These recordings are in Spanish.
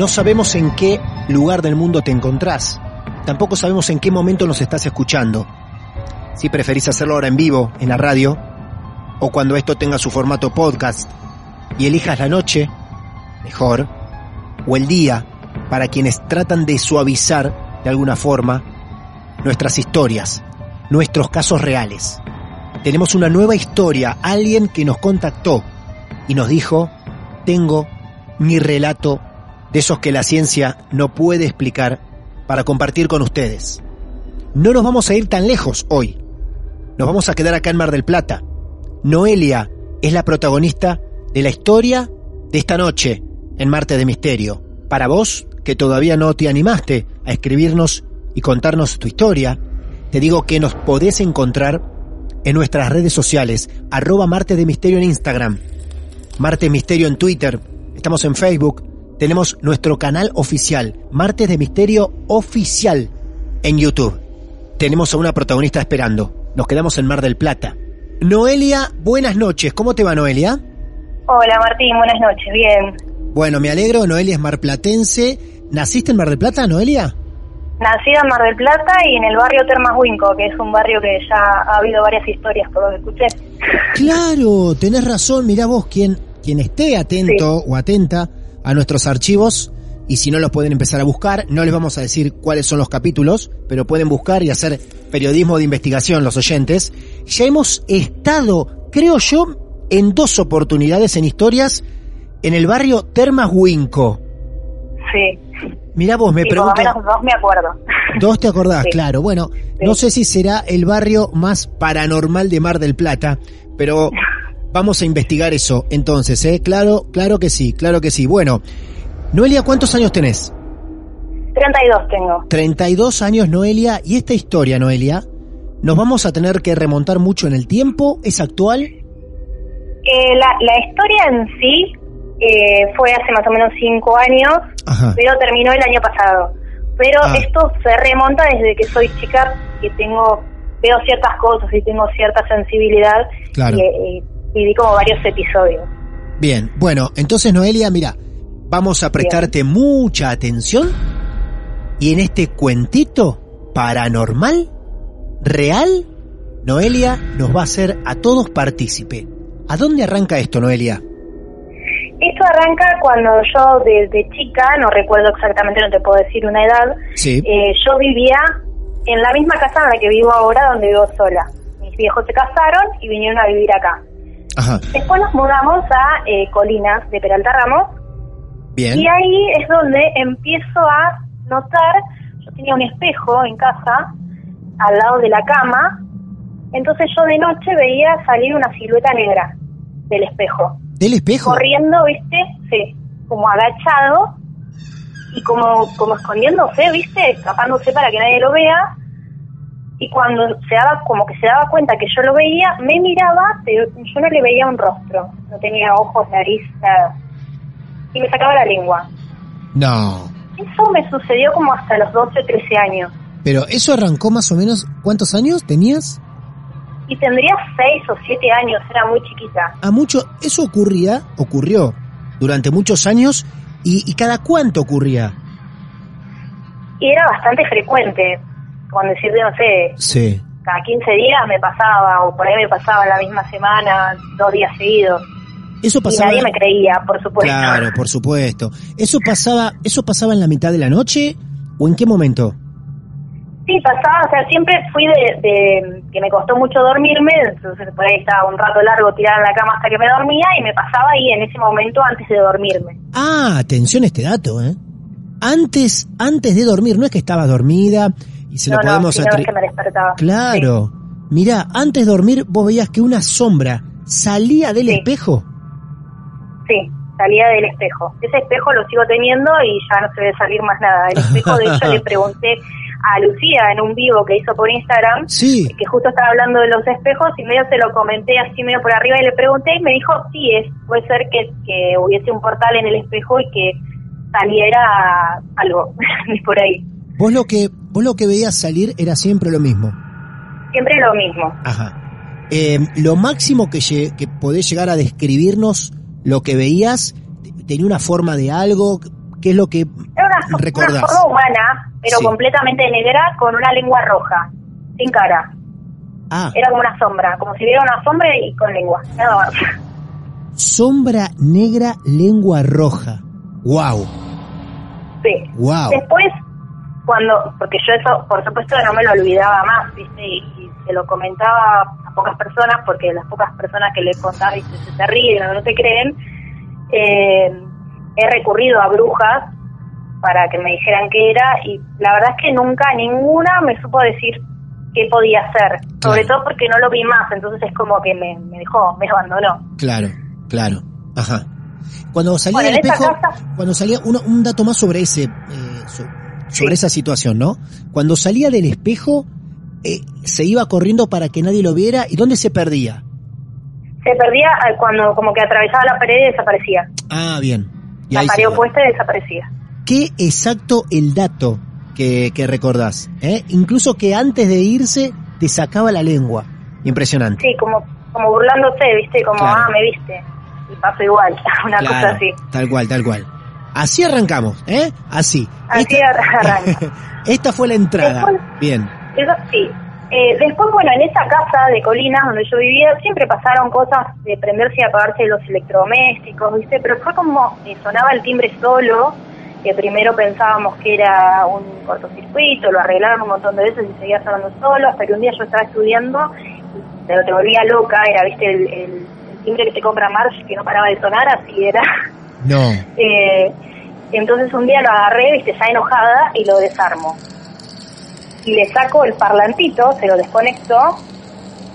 No sabemos en qué lugar del mundo te encontrás. Tampoco sabemos en qué momento nos estás escuchando. Si preferís hacerlo ahora en vivo, en la radio, o cuando esto tenga su formato podcast, y elijas la noche, mejor, o el día, para quienes tratan de suavizar, de alguna forma, nuestras historias, nuestros casos reales. Tenemos una nueva historia, alguien que nos contactó y nos dijo, tengo mi relato de esos que la ciencia no puede explicar para compartir con ustedes. No nos vamos a ir tan lejos hoy. Nos vamos a quedar acá en Mar del Plata. Noelia es la protagonista de la historia de esta noche en Marte de Misterio. Para vos, que todavía no te animaste a escribirnos y contarnos tu historia, te digo que nos podés encontrar en nuestras redes sociales, arroba Marte de Misterio en Instagram, Marte Misterio en Twitter, estamos en Facebook, tenemos nuestro canal oficial, Martes de Misterio Oficial, en YouTube. Tenemos a una protagonista esperando. Nos quedamos en Mar del Plata. Noelia, buenas noches. ¿Cómo te va, Noelia? Hola, Martín. Buenas noches. Bien. Bueno, me alegro. Noelia es marplatense. ¿Naciste en Mar del Plata, Noelia? Nacida en Mar del Plata y en el barrio Termas Huinco, que es un barrio que ya ha habido varias historias por lo que escuché. Claro, tenés razón. Mirá vos, quien, quien esté atento o atenta a nuestros archivos y si no los pueden empezar a buscar, no les vamos a decir cuáles son los capítulos, pero pueden buscar y hacer periodismo de investigación los oyentes. Ya hemos estado, creo yo, en dos oportunidades en historias en el barrio Termas Huinco. Sí. Mirá vos, me sí, pregunto... dos me acuerdo. Dos te acordás, claro. Bueno, no sé si será el barrio más paranormal de Mar del Plata, pero Vamos a investigar eso entonces, ¿eh? Claro, claro que sí, claro que sí. Bueno, Noelia, ¿cuántos años tenés? 32 tengo. 32 años, Noelia. ¿Y esta historia, Noelia? ¿Nos vamos a tener que remontar mucho en el tiempo? ¿Es actual? Eh, la, la historia en sí eh, fue hace más o menos 5 años, pero terminó el año pasado. Pero Ah. esto se remonta desde que soy chica, que tengo veo ciertas cosas y tengo cierta sensibilidad Claro. y eh, viví como varios episodios. Bien, bueno, entonces Noelia, mira, vamos a prestarte mucha atención y en este cuentito paranormal, real, Noelia nos va a hacer a todos partícipe. ¿A dónde arranca esto, Noelia? Esto arranca cuando yo desde chica, no recuerdo exactamente, no te puedo decir una edad, Sí. eh, yo vivía en la misma casa en la que vivo ahora, donde vivo sola. Mis viejos se casaron y vinieron a vivir acá. Ajá, Después nos mudamos a eh, Colinas de Peralta Ramos bien. y ahí es donde empiezo a notar, yo tenía un espejo en casa al lado de la cama, entonces yo de noche veía salir una silueta negra del espejo, ¿Del espejo? corriendo, ¿viste? Sí, como agachado y como, como escondiéndose, ¿viste? Escapándose para que nadie lo vea. Y cuando se daba, como que se daba cuenta que yo lo veía, me miraba, pero yo no le veía un rostro, no tenía ojos, nariz, nada. y me sacaba la lengua. No. Eso me sucedió como hasta los 12, 13 años. Pero eso arrancó más o menos, ¿cuántos años tenías? Y tendría 6 o 7 años, era muy chiquita. A mucho, eso ocurría, ocurrió durante muchos años y, y cada cuánto ocurría. Y era bastante frecuente, con decirte, no sé, Sí. cada 15 días me pasaba, o por ahí me pasaba la misma semana, dos días seguidos. Eso Y pasaba. nadie me creía, por supuesto. Claro, por supuesto. Eso pasaba, eso pasaba en la mitad de la noche o en qué momento? Sí, pasaba, o sea, siempre fui de, de que me costó mucho dormirme, entonces por ahí estaba un rato largo tirada en la cama hasta que me dormía y me pasaba ahí en ese momento antes de dormirme. Ah, atención a este dato, ¿eh? Antes, antes de dormir, no es que estabas dormida y se no, lo podemos no. Claro. Mirá, antes de dormir vos veías que una sombra salía del Sí. espejo. Sí, salía del espejo. Ese espejo lo sigo teniendo y ya no se ve salir más nada. El espejo, de hecho, le pregunté a Lucía en un vivo que hizo por Instagram, Sí. que justo estaba hablando de los espejos y medio se lo comenté así medio por arriba y le pregunté y me dijo, sí, es puede ser que, que hubiese un portal en el espejo y que saliera algo por ahí. Vos lo que, vos lo que veías salir era siempre lo mismo. Siempre lo mismo. Ajá. Eh, lo máximo que, que podés llegar a describirnos lo que veías, tenía una forma de algo, ¿qué es lo que Era una, forma humana, pero Sí. completamente negra, con una lengua roja, sin cara. Ah, Era como una sombra, como si hubiera una sombra y con lengua, nada más. sombra negra, lengua roja. Wow, Sí. wow. Después, cuando, porque yo eso, por supuesto, no me lo olvidaba más, ¿viste? Y, y se lo comentaba a pocas personas, porque las pocas personas que le contaba, ¿viste? Se, se ríen o no te creen, eh, he recurrido a brujas para que me dijeran qué era, y la verdad es que nunca ninguna me supo decir qué podía hacer, sobre Claro. todo porque no lo vi más, entonces es como que me, me dejó, me abandonó. Claro, claro. Ajá. Cuando salía Bueno, del espejo, casa- cuando salía, uno- un dato más sobre ese, eh, sobre esa situación, ¿no? Cuando salía del espejo, eh, se iba corriendo para que nadie lo viera, ¿y dónde se perdía? Se perdía eh, cuando como que atravesaba la pared y desaparecía. Ah, bien. Y La pared opuesta y desaparecía. ¿Qué exacto el dato que, que recordás? ¿eh? Incluso que antes de irse te sacaba la lengua. Impresionante. Sí, como, como burlándose, ¿viste? Como, Claro. ah, me viste. Y pasó igual, una cosa así. Tal cual, tal cual. Así arrancamos, ¿eh? Así. Así arranca. Esta fue la entrada. Después- Bien. Eso sí. Eh, después, bueno, en esa casa de colinas donde yo vivía, siempre pasaron cosas de prenderse y apagarse los electrodomésticos, ¿viste? Pero fue como que sonaba el timbre solo, que primero pensábamos que era un cortocircuito, lo arreglaron un montón de veces y seguía sonando solo, hasta que un día yo estaba estudiando, pero te volvía loca, era, ¿viste? El, el- el timbre que te compra Marsh, que no paraba de sonar, así era. No. Eh, entonces un día lo agarré, viste, ya enojada, y lo desarmo. Y le saco el parlantito, se lo desconecto,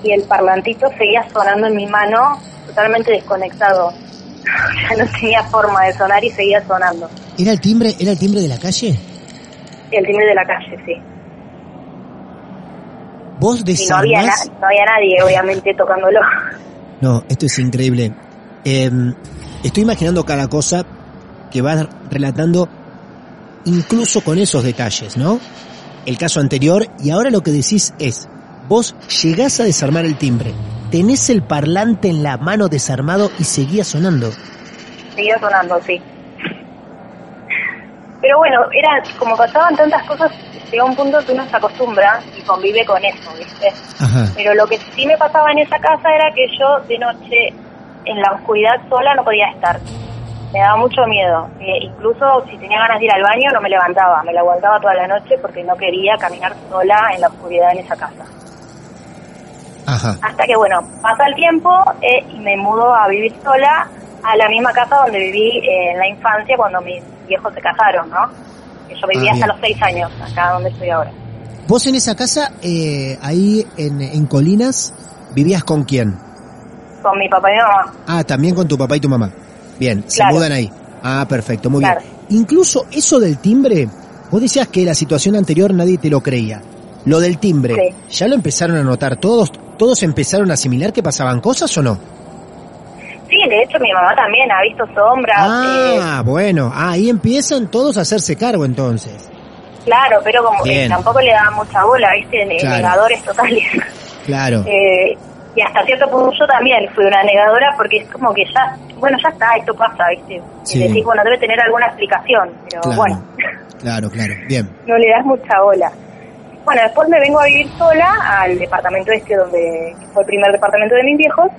y el parlantito seguía sonando en mi mano, totalmente desconectado. Sea, no tenía forma de sonar y seguía sonando. ¿Era el timbre, era el timbre de la calle? El timbre de la calle, sí. Vos Y no había, desarmás... no había nadie, obviamente, tocándolo. No, esto es increíble. Eh, estoy imaginando cada cosa que vas relatando, incluso con esos detalles, ¿no? El caso anterior, y ahora lo que decís es, vos llegás a desarmar el timbre, tenés el parlante en la mano desarmado y seguía sonando. Seguía sonando, sí. Pero bueno, era como pasaban tantas cosas, llega un punto que uno se acostumbra y convive con eso, ¿viste? Ajá. Pero lo que sí me pasaba en esa casa era que yo de noche en la oscuridad sola no podía estar. Me daba mucho miedo. Eh, incluso si tenía ganas de ir al baño no me levantaba, me la aguantaba toda la noche porque no quería caminar sola en la oscuridad en esa casa. Ajá. Hasta que bueno, pasa el tiempo eh, y me mudo a vivir sola a la misma casa donde viví eh, en la infancia cuando mis viejos se casaron, ¿no? Que yo vivía Ah, hasta los seis años, acá donde estoy ahora. Vos en esa casa, eh, ahí en, en Colinas, vivías con quién? Con mi papá y mi mamá. Ah, también con tu papá y tu mamá. Bien, se mudan ahí. Ah, perfecto, muy Claro. bien. Incluso eso del timbre, vos decías que la situación anterior nadie te lo creía. Lo del timbre, Sí. ¿ya lo empezaron a notar todos? ¿Todos empezaron a asimilar que pasaban cosas o no? Sí, de hecho mi mamá también ha visto sombras. eh, Ah, bueno, ah, ahí empiezan todos a hacerse cargo entonces. claro, pero como que tampoco le daba mucha bola, ¿viste? Claro. Negadores totales. Claro. Eh, y hasta cierto punto yo también fui una negadora porque es como que ya, bueno, ya está, esto pasa, ¿viste? Sí. Y decís, bueno, debe tener alguna explicación, pero Claro. bueno, Claro, claro. Bien. no le das mucha bola. Bueno, después me vengo a vivir sola al departamento este donde fue el primer departamento de mis viejos.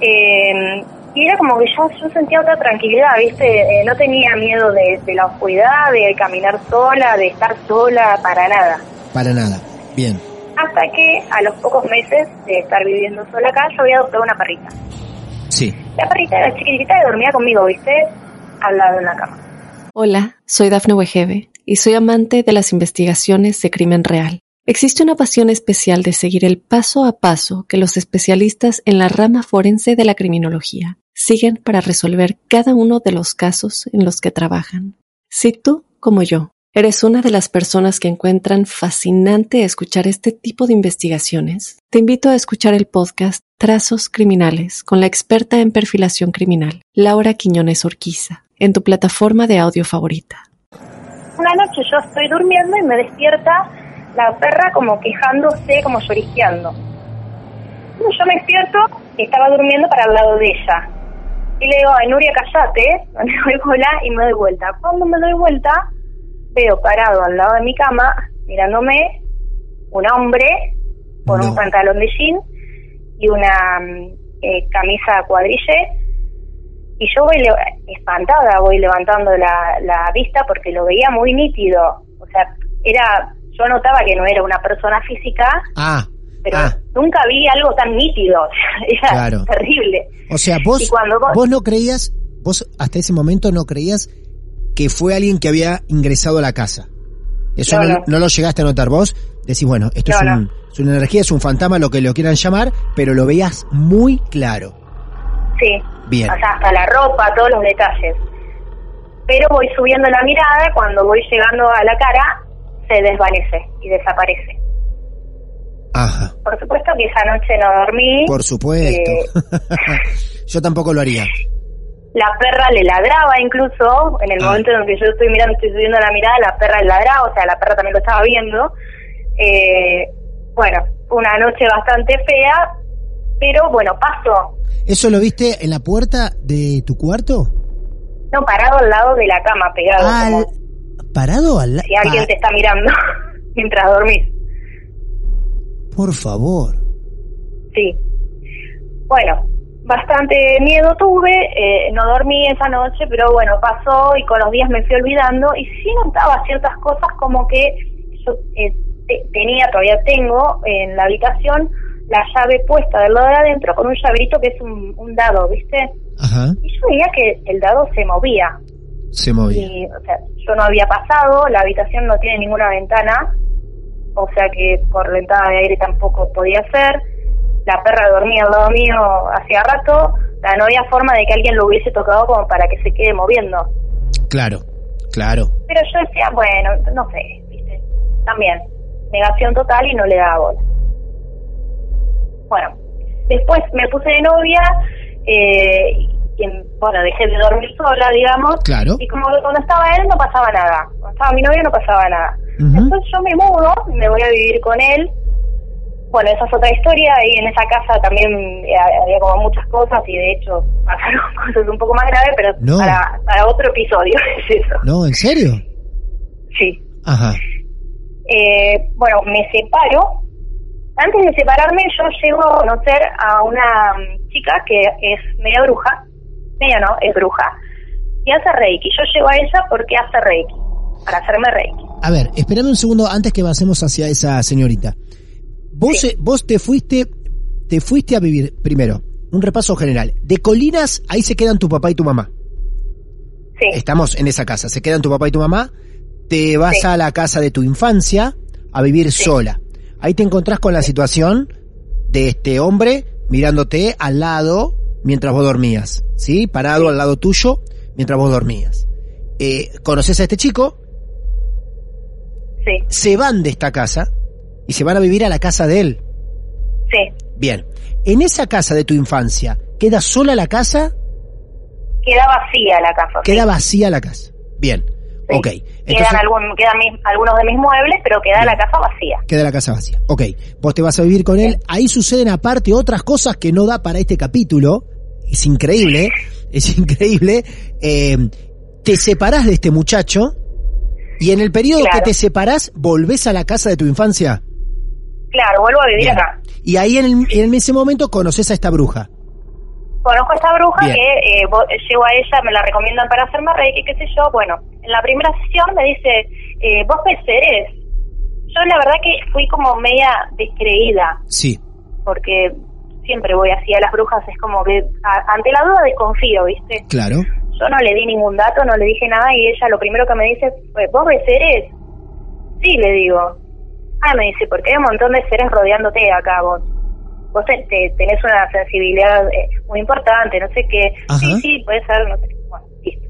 Eh, y era como que yo, yo sentía otra tranquilidad, ¿viste? Eh, no tenía miedo de, de la oscuridad, de caminar sola, de estar sola, para nada. Para nada. Bien. Hasta que a los pocos meses de estar viviendo sola acá, yo había adoptado una perrita. Sí. La perrita era chiquitita y dormía conmigo, ¿viste? Al lado de la cama. Hola, soy Dafne Wegebe y soy amante de las investigaciones de crimen real. Existe una pasión especial de seguir el paso a paso que los especialistas en la rama forense de la criminología siguen para resolver cada uno de los casos en los que trabajan. Si tú, como yo, eres una de las personas que encuentran fascinante escuchar este tipo de investigaciones, te invito a escuchar el podcast Trazos Criminales con la experta en perfilación criminal, Laura Quiñones Orquiza, en tu plataforma de audio favorita. Una noche yo estoy durmiendo y me despierta la perra como quejándose, como lloriqueando. Yo me despierto y estaba durmiendo para el lado de ella. Y le digo, ay Nuria, callate, me doy y me doy vuelta. Cuando me doy vuelta, veo parado al lado de mi cama, mirándome, un hombre con No. un pantalón de jean y una mm, eh, camisa cuadrille. Y yo voy le- espantada, voy levantando la, la vista porque lo veía muy nítido. O sea, era, yo notaba que no era una persona física, Ah. pero ah. nunca vi algo tan nítido. Era Claro. terrible. O sea, vos, Y cuando vos- vos no creías, vos hasta ese momento no creías que fue alguien que había ingresado a la casa. Eso No, no, no. no lo llegaste a notar vos. Decís, bueno, esto es, un- es una energía, es un fantasma, lo que lo quieran llamar, pero lo veías muy claro. Sí. Bien. O sea, hasta la ropa, todos los detalles. Pero voy subiendo la mirada, cuando voy llegando a la cara, se desvanece y desaparece. Ajá. Por supuesto que esa noche no dormí. Por supuesto. Eh, Yo tampoco lo haría. La perra le ladraba incluso, en el Ah. momento en el que yo estoy mirando, estoy subiendo la mirada, la perra le ladraba, o sea, la perra también lo estaba viendo. Eh, bueno, una noche bastante fea, pero bueno, pasó. ¿Eso lo viste en la puerta de tu cuarto? No, parado al lado de la cama, pegado, Al, como parado al lado. si alguien te está mirando mientras dormís. Por favor. Sí. Bueno, bastante miedo tuve, eh, no dormí esa noche, pero bueno, pasó y con los días me fui olvidando y sí notaba ciertas cosas como que yo eh, te- tenía, todavía tengo en la habitación la llave puesta del lado de adentro con un llaverito que es un, un dado, ¿viste? Ajá. Y yo veía que el dado se movía. Se movía. Y, o sea, yo no había pasado, la habitación no tiene ninguna ventana, o sea que por la entrada de aire tampoco podía ser. La perra dormía al lado mío hacía rato, no había forma de que alguien lo hubiese tocado como para que se quede moviendo. Claro, claro. Pero yo decía, bueno, no sé, ¿viste? También, negación total y no le daba bola. Bueno, después me puse de novia, eh, y en- bueno, dejé de dormir sola, digamos, Claro. y como cuando estaba él no pasaba nada, cuando estaba mi novio no pasaba nada. Entonces yo me mudo, me voy a vivir con él. Bueno, esa es otra historia y en esa casa también eh, había como muchas cosas y de hecho pasaron cosas un poco más graves, pero No. para, para otro episodio es eso. No, ¿en serio? Sí. Ajá. Eh, bueno, me separo. Antes de separarme, yo llego a conocer a una mm, chica que es media bruja. Media no, es bruja. Y hace reiki. Yo llego a ella porque hace reiki. Para hacerme reiki. A ver, espérame un segundo antes que avancemos hacia esa señorita. Vos, Sí. eh, vos te fuiste, te fuiste a vivir, primero, un repaso general. De Colinas, ahí se quedan tu papá y tu mamá. Sí, Estamos en esa casa, se quedan tu papá y tu mamá. Te vas Sí. a la casa de tu infancia a vivir sola. Ahí te encontrás con la situación de este hombre mirándote al lado mientras vos dormías, ¿sí? Parado al lado tuyo mientras vos dormías. Eh, conoces a este chico, sí, se van de esta casa y se van a vivir a la casa de él. sí. Bien, en esa casa de tu infancia, ¿Queda sola la casa? Queda vacía la casa. Queda vacía la casa. Bien. Sí. Ok. Quedan, algún, quedan mis- algunos de mis muebles, pero queda la casa vacía. queda la casa vacía. Ok. Vos te vas a vivir con él. Ahí suceden aparte otras cosas que no da para este capítulo. Es increíble. Es increíble. Eh, te separás de este muchacho. Y en el periodo Claro. que te separás, volvés a la casa de tu infancia. Claro, vuelvo a vivir Bien. acá. Y ahí en, el- en ese momento conoces a esta bruja. Conozco a esta bruja Bien. que eh, llego a ella, me la recomiendan para hacerme reiki, qué sé yo. Bueno, en la primera sesión me dice, eh, ¿vos ves seres? Yo la verdad que fui como media descreída, Sí. porque siempre voy así a las brujas, es como que a- ante la duda desconfío, ¿viste? Claro. Yo no le di ningún dato, no le dije nada y ella lo primero que me dice fue, ¿vos ves seres? Sí, le digo. Ah, me dice, porque hay un montón de seres rodeándote acá vos. Vos te- te- tenés una sensibilidad eh, muy importante, no sé qué. Ajá. Sí, sí, puede ser, no sé qué. Bueno, listo.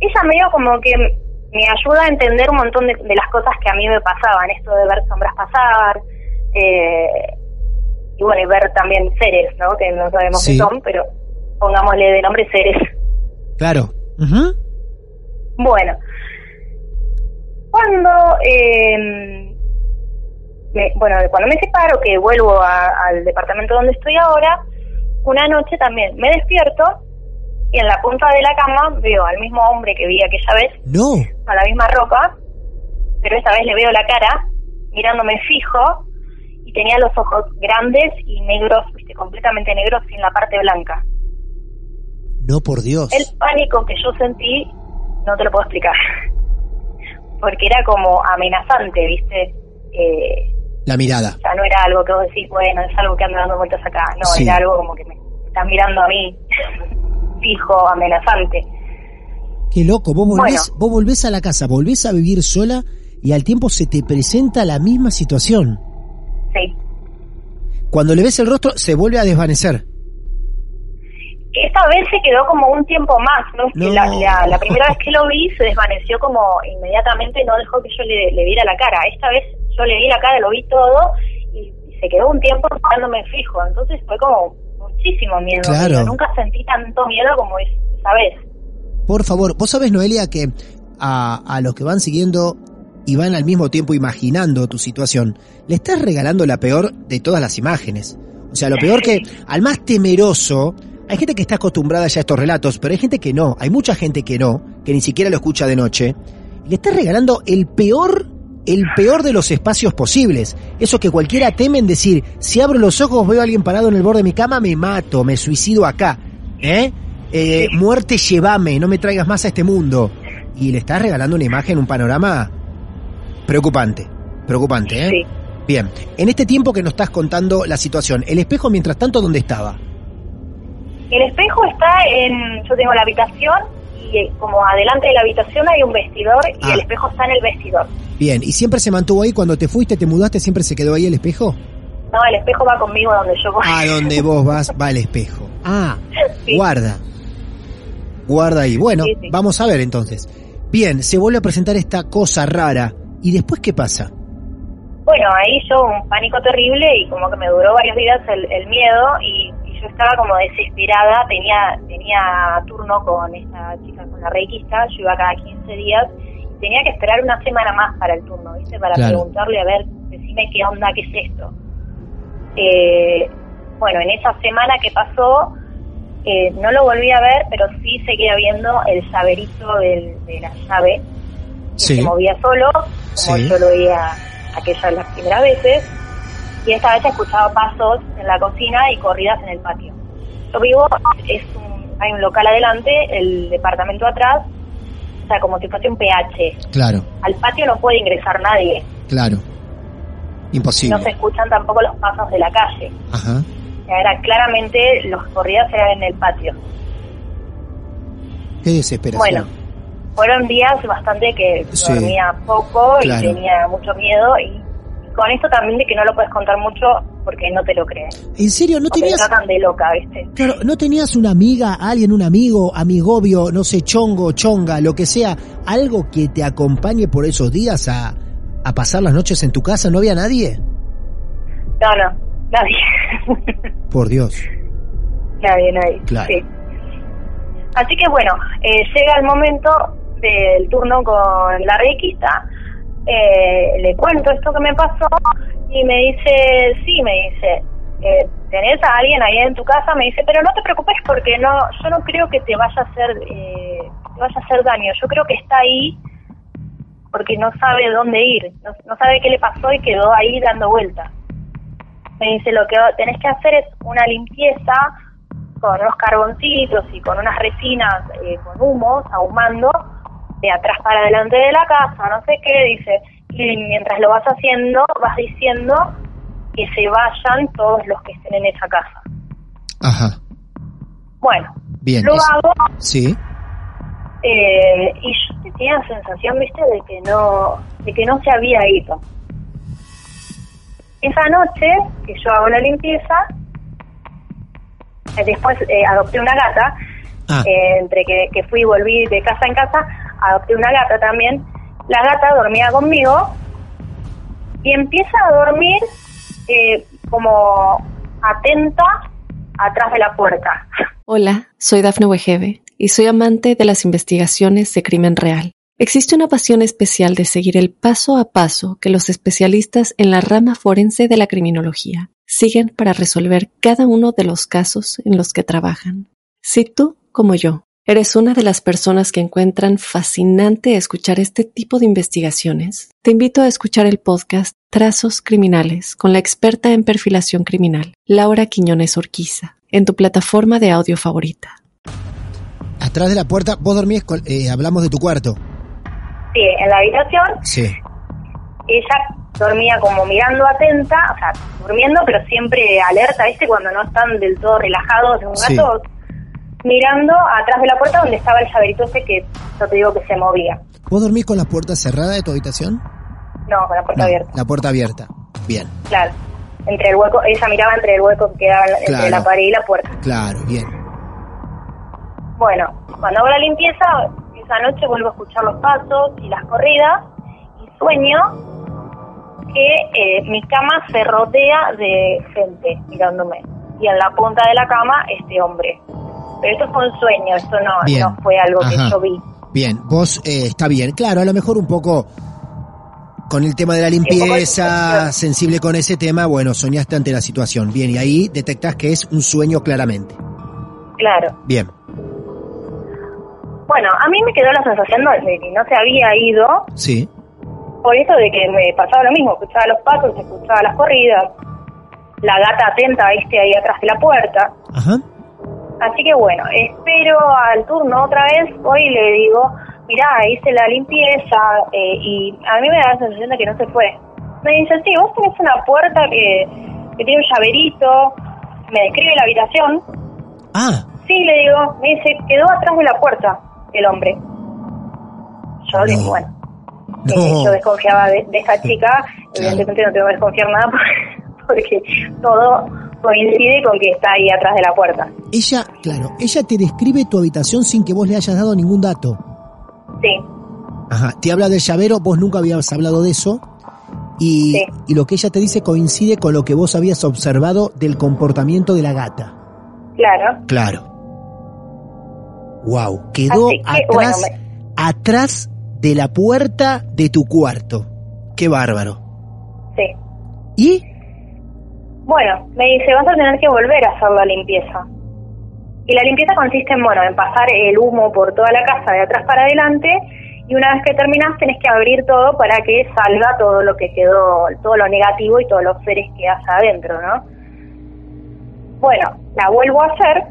Ella medio como que me ayuda a entender un montón de, de las cosas que a mí me pasaban, esto de ver sombras pasar, eh, y bueno, y ver también seres, ¿no? Que no sabemos Sí. qué son, pero pongámosle de nombre seres. Claro. Ujú. Bueno, cuando, eh, me- bueno, cuando me separo, que vuelvo a- al departamento donde estoy ahora, una noche también me despierto y en la punta de la cama veo al mismo hombre que vi aquella vez, No. con la misma ropa, pero esta vez le veo la cara, mirándome fijo, y tenía los ojos grandes y negros, viste, completamente negros, sin la parte blanca. No, por Dios. El pánico que yo sentí, no te lo puedo explicar. Porque era como amenazante, ¿viste? Eh, La mirada. o sea, no era algo que vos decís, bueno, es algo que anda dando vueltas acá. No, Sí. era algo como que me estás mirando a mí, fijo, amenazante. Qué loco. Vos volvés, Bueno. vos volvés a la casa, volvés a vivir sola y al tiempo se te presenta la misma situación. Sí. Cuando le ves el rostro, se vuelve a desvanecer. Esta vez se quedó como un tiempo más, ¿no? La, la- la primera vez que lo vi se desvaneció como inmediatamente, no dejó que yo le, le viera la cara. Esta vez yo le vi la cara, lo vi todo y, se quedó un tiempo mirándome fijo. Entonces fue como muchísimo miedo. Claro. Yo nunca sentí tanto miedo como es- esa vez. Por favor, vos sabés, Noelia, que a, a los que van siguiendo y van al mismo tiempo imaginando tu situación, le estás regalando la peor de todas las imágenes. O sea, lo peor que al más temeroso, hay gente que está acostumbrada ya a estos relatos, pero hay gente que no, hay mucha gente que no, que ni siquiera lo escucha de noche, y le estás regalando el peor, el peor de los espacios posibles. Eso que cualquiera teme en decir, si abro los ojos veo a alguien parado en el borde de mi cama, me mato, me suicido acá. ¿Eh? Eh, muerte, llévame, no me traigas más a este mundo. Y le estás regalando una imagen, un panorama preocupante. Preocupante, ¿eh? Sí. Bien, en este tiempo que nos estás contando la situación, el espejo mientras tanto, ¿dónde estaba? El espejo está en, yo tengo la habitación y eh, como adelante de la habitación hay un vestidor y Ah. el espejo está en el vestidor. Bien, ¿y siempre se mantuvo ahí cuando te fuiste, te mudaste, siempre se quedó ahí el espejo? No, el espejo va conmigo donde yo voy. A donde vos vas, va el espejo. Ah, Sí. guarda. Guarda ahí. Bueno, Sí, sí. vamos a ver entonces. Bien, se vuelve a presentar esta cosa rara. ¿Y después qué pasa? Bueno, ahí yo un pánico terrible y como que me duró varios días el, el miedo y yo estaba como desesperada, tenía tenía turno con esta chica, con la reikista, yo iba cada 15 días y tenía que esperar una semana más para el turno, ¿viste? Para Claro. preguntarle, a ver, decime qué onda, qué es esto. Eh, bueno, en esa semana que pasó, eh, no lo volví a ver, pero sí seguía viendo el llaverito del- de la llave que Sí. se movía solo, como Sí. yo lo veía aquellas las primeras veces, y esta vez escuchaba pasos en la cocina y corridas en el patio. Yo vivo, es un, hay un local adelante, el departamento atrás, o sea, como si fuese un PH. Claro, Al patio no puede ingresar nadie, claro. Imposible. no se escuchan tampoco los pasos de la calle. Ajá. Era claramente, los corridas eran en el patio. Qué desesperación. Bueno, fueron días bastante que Sí. dormía poco Claro. y tenía mucho miedo y con esto también de que no lo puedes contar mucho porque no te lo creen. ¿En serio? ¿No O te tenías, tratan de loca, ¿viste? claro, ¿No tenías una amiga, alguien, un amigo, amigobio, no sé, chongo, chonga, lo que sea, algo que te acompañe por esos días a, a pasar las noches en tu casa? ¿No había nadie? No, no, nadie. Por Dios. nadie, nadie. Claro. Sí. Así que bueno, eh, llega el momento del turno con la requista, eh, le cuento esto que me pasó y me dice, sí, me dice, eh, ¿tenés a alguien ahí en tu casa? Me dice, pero no te preocupes porque no, yo no creo que te vaya a hacer, eh, te vaya a hacer daño, yo creo que está ahí porque no sabe dónde ir, no, sabe qué le pasó y quedó ahí dando vueltas. Me dice, lo que tenés que hacer es una limpieza con unos carboncitos y con unas resinas eh, con humos ahumando de atrás para adelante de la casa, no sé qué, dice. Y mientras lo vas haciendo, vas diciendo que se vayan todos los que estén en esa casa. Ajá. Bueno, Bien. lo hago Sí. eh, y yo tenía la sensación, viste, de que no, de que no se había ido. Esa noche que yo hago la limpieza, después eh, adopté una gata, Ah. eh, entre que, que fui y volví de casa en casa, adopté una gata también. La gata dormía conmigo y empieza a dormir eh, como atenta atrás de la puerta. Hola, soy Dafne Wegebe y soy amante de las investigaciones de crimen real. Existe una pasión especial de seguir el paso a paso que los especialistas en la rama forense de la criminología siguen para resolver cada uno de los casos en los que trabajan. Si tú, como yo, eres una de las personas que encuentran fascinante escuchar este tipo de investigaciones, te invito a escuchar el podcast Trazos Criminales con la experta en perfilación criminal, Laura Quiñones Orquiza, en tu plataforma de audio favorita. Atrás de la puerta, vos dormís, con- eh, hablamos de tu cuarto. Sí, en la habitación Sí. ella dormía como mirando atenta, o sea, durmiendo, pero siempre alerta, ¿viste? Cuando no están del todo relajados en un Sí. Mirando atrás de la puerta donde estaba el llaverito ese que yo te digo que se movía. ¿Vos dormís con la puerta cerrada de tu habitación? No, con la puerta No, abierta, La puerta abierta. Bien, claro. Entre el hueco, ella miraba entre el hueco que quedaba entre la pared y la puerta. claro, bien. Bueno, cuando hago la limpieza, esa noche vuelvo a escuchar los pasos y las corridas y sueño que eh, mi cama se rodea de gente mirándome y en la punta de la cama este hombre. Pero esto fue un sueño, esto no, Bien. no fue algo Ajá. que yo vi. Bien, vos eh, está bien. Claro, a lo mejor un poco con el tema de la limpieza, sensible con ese tema, bueno, soñaste ante la situación. Bien, y ahí detectás que es un sueño claramente. Claro. Bien, Bueno, a mí me quedó la sensación de que no se había ido sí. por eso de que me pasaba lo mismo, escuchaba los pasos, escuchaba las corridas, la gata atenta, viste, ahí atrás de la puerta. Ajá. Así que bueno, espero al turno otra vez, voy y le digo, mirá, hice la limpieza eh, y a mí me da la sensación de que no se fue. Me dice, sí, vos tenés una puerta que, que tiene un llaverito, me describe la habitación. Ah, Sí, le digo, me dice, quedó atrás de la puerta el hombre. Yo le digo, No. bueno, no. eh, yo desconfiaba de, de esta chica, evidentemente no tengo que desconfiar nada porque todo coincide con que está ahí atrás de la puerta. Ella, claro, ella te describe tu habitación sin que vos le hayas dado ningún dato. Sí, Ajá. Te habla del llavero, vos nunca habías hablado de eso. Y, Sí. y lo que ella te dice coincide con lo que vos habías observado del comportamiento de la gata. claro. Claro. Wow, quedó que, atrás, bueno, atrás de la puerta de tu cuarto. Qué bárbaro. Sí. ¿Y? Bueno, me dice, vas a tener que volver a hacer la limpieza. Y la limpieza consiste en, bueno, en pasar el humo por toda la casa de atrás para adelante y una vez que terminas tenés que abrir todo para que salga todo lo que quedó, todo lo negativo y todos los seres que hay adentro, ¿no? Bueno, la vuelvo a hacer.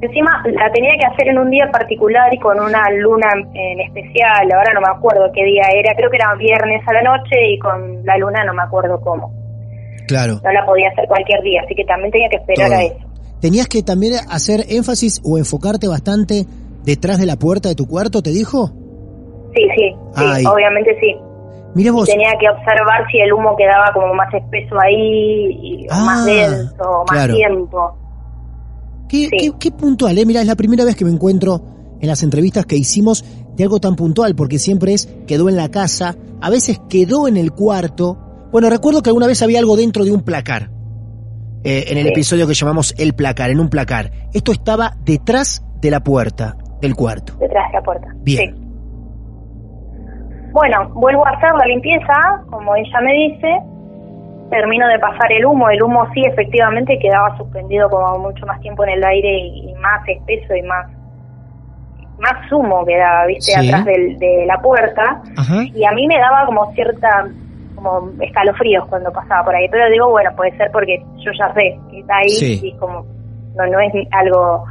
Encima la tenía que hacer en un día particular y con una luna en especial, ahora no me acuerdo qué día era, creo que era viernes a la noche y con la luna no me acuerdo cómo. Claro. No la podía hacer cualquier día, así que también tenía que esperar todo. a eso. ¿Tenías que también hacer énfasis o enfocarte bastante detrás de la puerta de tu cuarto, te dijo? Sí, sí, sí, obviamente sí. Mira vos. Tenía que observar si el humo quedaba como más espeso ahí, y Ah, más denso, más claro. tiempo. ¿Qué, Sí. qué, qué puntual, eh? Mira, es la primera vez que me encuentro en las entrevistas que hicimos de algo tan puntual, porque siempre es quedó en la casa, a veces quedó en el cuarto. Bueno, recuerdo que alguna vez había algo dentro de un placar. eh, en el episodio que llamamos El placar, en un placar. Esto estaba detrás de la puerta del cuarto. detrás de la puerta. Bien. Sí. Bueno, vuelvo a hacer la limpieza, como ella me dice, termino de pasar el humo, el humo sí efectivamente quedaba suspendido como mucho más tiempo en el aire y, y más espeso y más más humo quedaba, viste, Sí. atrás del- de la puerta Ajá. y a mí me daba como cierta como escalofríos cuando pasaba por ahí, pero digo, bueno, puede ser porque yo ya sé que está ahí Sí. y como no no es algo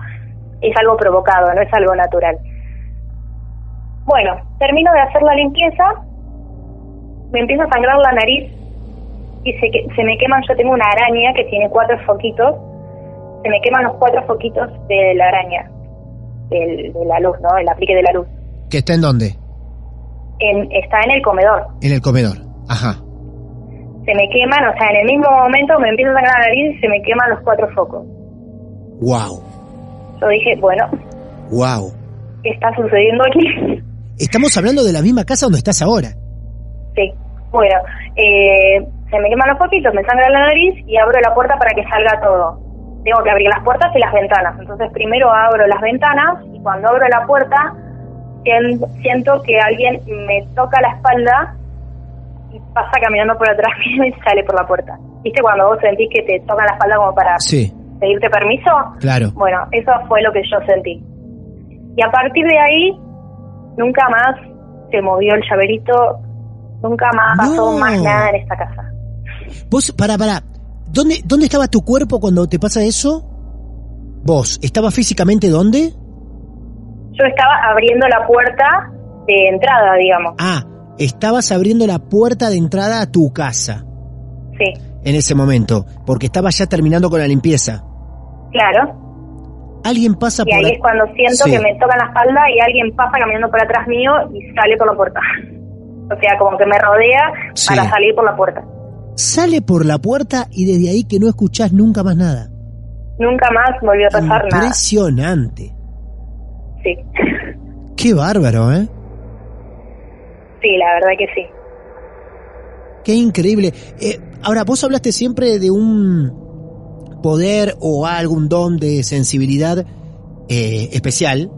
es algo provocado, no es algo natural. Bueno, termino de hacer la limpieza, me empieza a sangrar la nariz y se, que- se me queman, yo tengo una araña que tiene cuatro foquitos, se me queman los cuatro foquitos de la araña, del- de la luz, ¿no? El aplique de la luz. ¿Que está en dónde? En- está en el comedor. En el comedor. Ajá. Se me queman, o sea, en el mismo momento me empieza a sangrar la nariz y se me queman los cuatro focos. Wow. Yo dije, bueno, Wow. ¿qué está sucediendo aquí? Estamos hablando de la misma casa donde estás ahora. Sí, bueno, eh, se me queman los poquitos, me sangra la nariz y abro la puerta para que salga todo. Tengo que abrir las puertas y las ventanas. Entonces primero abro las ventanas y cuando abro la puerta sien- siento que alguien me toca la espalda y pasa caminando por atrás mío y sale por la puerta. ¿Viste cuando vos sentís que te tocan la espalda como para Sí, pedirte permiso? claro. Bueno, eso fue lo que yo sentí. Y a partir de ahí, nunca más se movió el llaverito, nunca más pasó más nada en esta casa. Vos, para, para. ¿Dónde, ¿Dónde estaba tu cuerpo cuando te pasa eso? Vos, ¿estaba físicamente dónde? Yo estaba abriendo la puerta de entrada, digamos. Ah, estabas abriendo la puerta de entrada a tu casa Sí, en ese momento, porque estabas ya terminando con la limpieza. claro. Alguien pasa Y por ahí la- es cuando siento Sí. que me tocan la espalda y alguien pasa caminando por atrás mío y sale por la puerta. O sea, como que me rodea Sí. para salir por la puerta. Sale por la puerta y desde ahí que no escuchás nunca más nada. Nunca más volvió a pasar nada. Impresionante. Sí, Qué bárbaro, ¿eh? Sí, la verdad que sí. Qué increíble. Eh, ahora, vos hablaste siempre de un poder o algún don de sensibilidad eh, especial.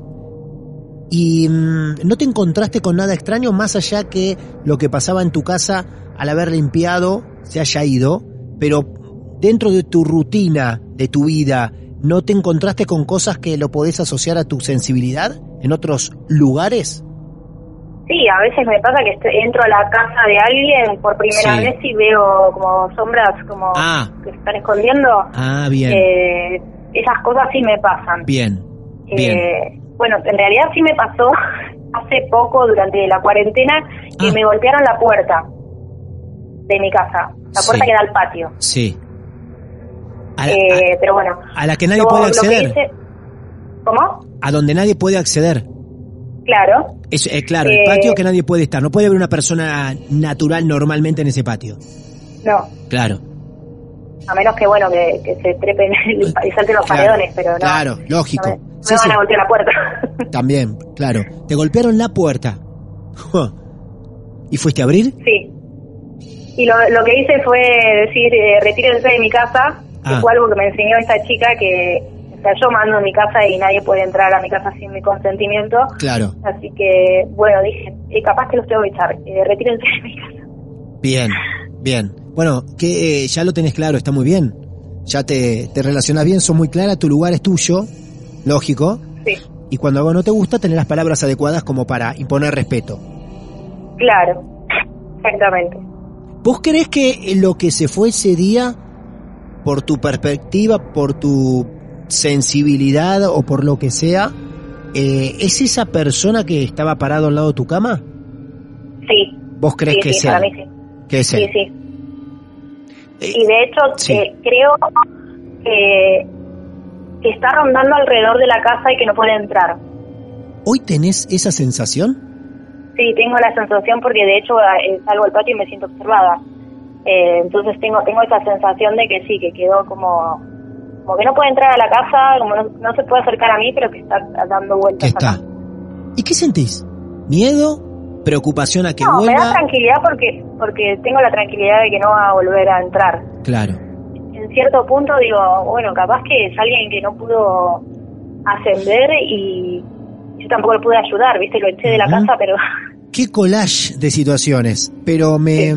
Y mm, no te encontraste con nada extraño más allá que lo que pasaba en tu casa al haber limpiado se haya ido, pero dentro de tu rutina, de tu vida, ¿no te encontraste con cosas que lo podés asociar a tu sensibilidad en otros lugares? Sí, a veces me pasa que estoy- entro a la casa de alguien por primera Sí. vez y veo como sombras como Ah. que se están escondiendo. Ah, bien, Eh, esas cosas sí me pasan. bien, bien. Eh, bueno, en realidad sí me pasó hace poco, durante la cuarentena, que Ah. me golpearon la puerta de mi casa, la puerta Sí. que da al patio. Sí. A la, Eh, pero bueno. a- la que nadie puede acceder. hice- ¿Cómo? A donde nadie puede acceder. Claro. Es, eh, claro, el Eh, patio que nadie puede estar. No puede haber una persona natural normalmente en ese patio. No, Claro. a menos que, bueno, que, que se trepen y salten los Claro, paredones, pero no. claro, lógico. No me, no Sí, me van a golpear la puerta. También, claro. Te golpearon la puerta. ¿Y fuiste a abrir? Sí. Y lo, lo que hice fue decir, eh, retírense de mi casa, que Ah. fue algo que me enseñó esta chica que, sea, yo mando en mi casa y nadie puede entrar a mi casa sin mi consentimiento. Claro. Así que, bueno, dije, eh, capaz que los tengo que echar, eh, retírense de mi casa. Bien, bien. Bueno, que eh, ya lo tenés claro, está muy bien. Ya te, te relacionas bien, sos muy clara, tu lugar es tuyo, lógico. Sí, Y cuando algo no te gusta, tenés las palabras adecuadas como para imponer respeto. claro, exactamente. ¿Vos crees que lo que se fue ese día, por tu perspectiva, por tu sensibilidad o por lo que sea, eh, es esa persona que estaba parado al lado de tu cama? Sí, ¿Vos crees sí, que sí, sea? para mí sí. Que es Sí, él? sí. Eh, Y de hecho, Sí. eh, creo que, que está rondando alrededor de la casa y que no puede entrar. ¿Hoy tenés esa sensación? Sí, tengo la sensación porque de hecho eh, salgo al patio y me siento observada. Eh, entonces tengo tengo esa sensación de que sí, que quedó como como que no puede entrar a la casa, como no, no se puede acercar a mí, pero que está dando Que vueltas está. acá. ¿Y qué sentís? ¿Miedo? ¿Preocupación a que No, me vuelva? da tranquilidad porque porque tengo la tranquilidad de que no va a volver a entrar. Claro. En cierto punto digo, bueno, capaz que es alguien que no pudo ascender y yo tampoco le pude ayudar, ¿viste? Lo eché de la casa, pero... Qué collage de situaciones, pero me...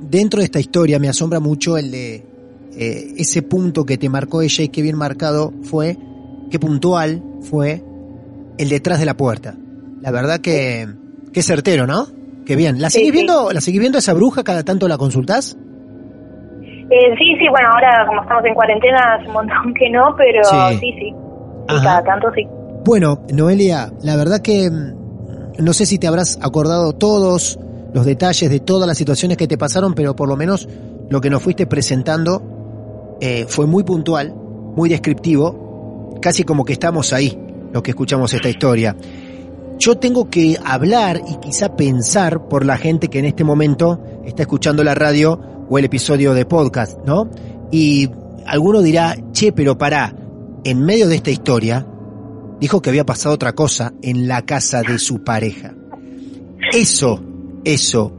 Dentro de esta historia me asombra mucho el de eh, ese punto que te marcó ella y qué bien marcado fue, qué puntual fue el detrás de la puerta. La verdad que, qué certero, ¿no? Qué bien. ¿La seguís viendo, la seguís viendo esa bruja cada tanto la consultás? Eh, sí, sí, bueno, ahora como estamos en cuarentena hace un montón que no, pero sí, sí. cada tanto sí. Bueno, Noelia, la verdad que mm, no sé si te habrás acordado todos los detalles de todas las situaciones que te pasaron, pero por lo menos lo que nos fuiste presentando eh, fue muy puntual, muy descriptivo, casi como que estamos ahí, los que escuchamos esta historia. Yo tengo que hablar y quizá pensar por la gente que en este momento está escuchando la radio o el episodio de podcast, ¿no? Y alguno dirá, che, pero pará, en medio de esta historia, dijo que había pasado otra cosa en la casa de su pareja. Eso eso,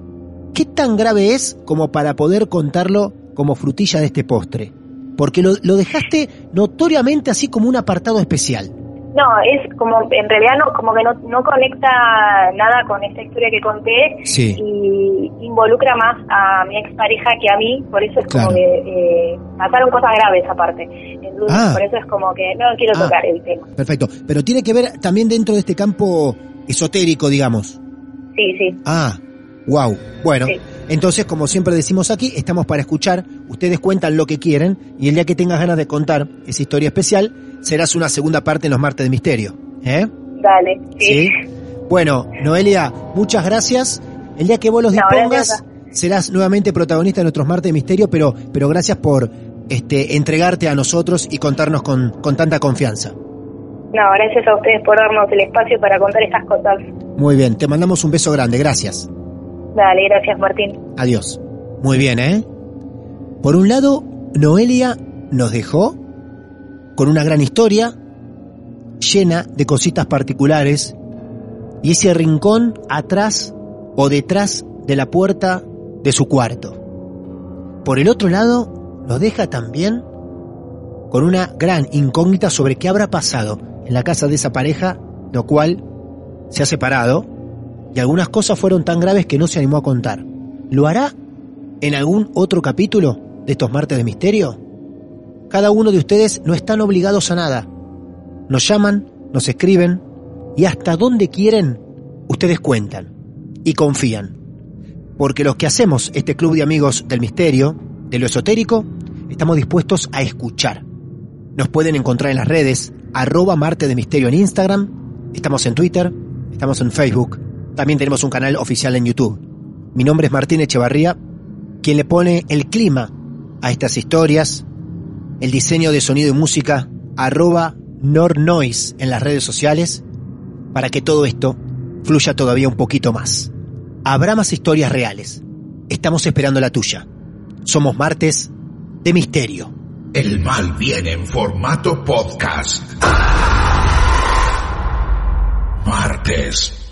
¿qué tan grave es como para poder contarlo como frutilla de este postre? Porque lo, dejaste notoriamente así como un apartado especial. No, es como, en realidad no, como que no, conecta nada con esta historia que conté y involucra más a mi expareja que a mí, por eso es como que eh, pasaron cosas graves aparte. Ah. Por eso es como que no quiero ah. tocar el tema. Perfecto, pero tiene que ver también dentro de este campo esotérico, digamos. Sí, sí. Ah, Wow. Bueno, entonces, como siempre decimos aquí, estamos para escuchar. Ustedes cuentan lo que quieren y el día que tengas ganas de contar esa historia especial, serás una segunda parte en los martes de misterio. ¿Eh? Dale. Sí. Bueno, Noelia, muchas gracias. El día que vos los dispongas, serás nuevamente protagonista de nuestros martes de misterio, pero, pero gracias por este, entregarte a nosotros y contarnos con, con tanta confianza. No, gracias a ustedes por darnos el espacio para contar estas cosas. Muy bien, te mandamos un beso grande, gracias. Dale, gracias Martín. Adiós. Muy bien, ¿eh? Por un lado, Noelia nos dejó con una gran historia llena de cositas particulares y ese rincón atrás o detrás de la puerta de su cuarto. Por el otro lado, nos deja también con una gran incógnita sobre qué habrá pasado en la casa de esa pareja, lo cual se ha separado y algunas cosas fueron tan graves que no se animó a contar. ¿Lo hará en algún otro capítulo de estos martes de misterio? Cada uno de ustedes no están obligados a nada. Nos llaman, nos escriben y hasta donde quieren, ustedes cuentan y confían. Porque los que hacemos este club de amigos del misterio, de lo esotérico, estamos dispuestos a escuchar. Nos pueden encontrar en las redes, arroba Marte de Misterio en Instagram, estamos en Twitter, estamos en Facebook, también tenemos un canal oficial en YouTube. Mi nombre es Martín Echevarría, quien le pone el clima a estas historias, el diseño de sonido y música, arroba Nornoise en las redes sociales, para que todo esto fluya todavía un poquito más. Habrá más historias reales. Estamos esperando la tuya. Somos martes de misterio. El mal viene en formato podcast. Martes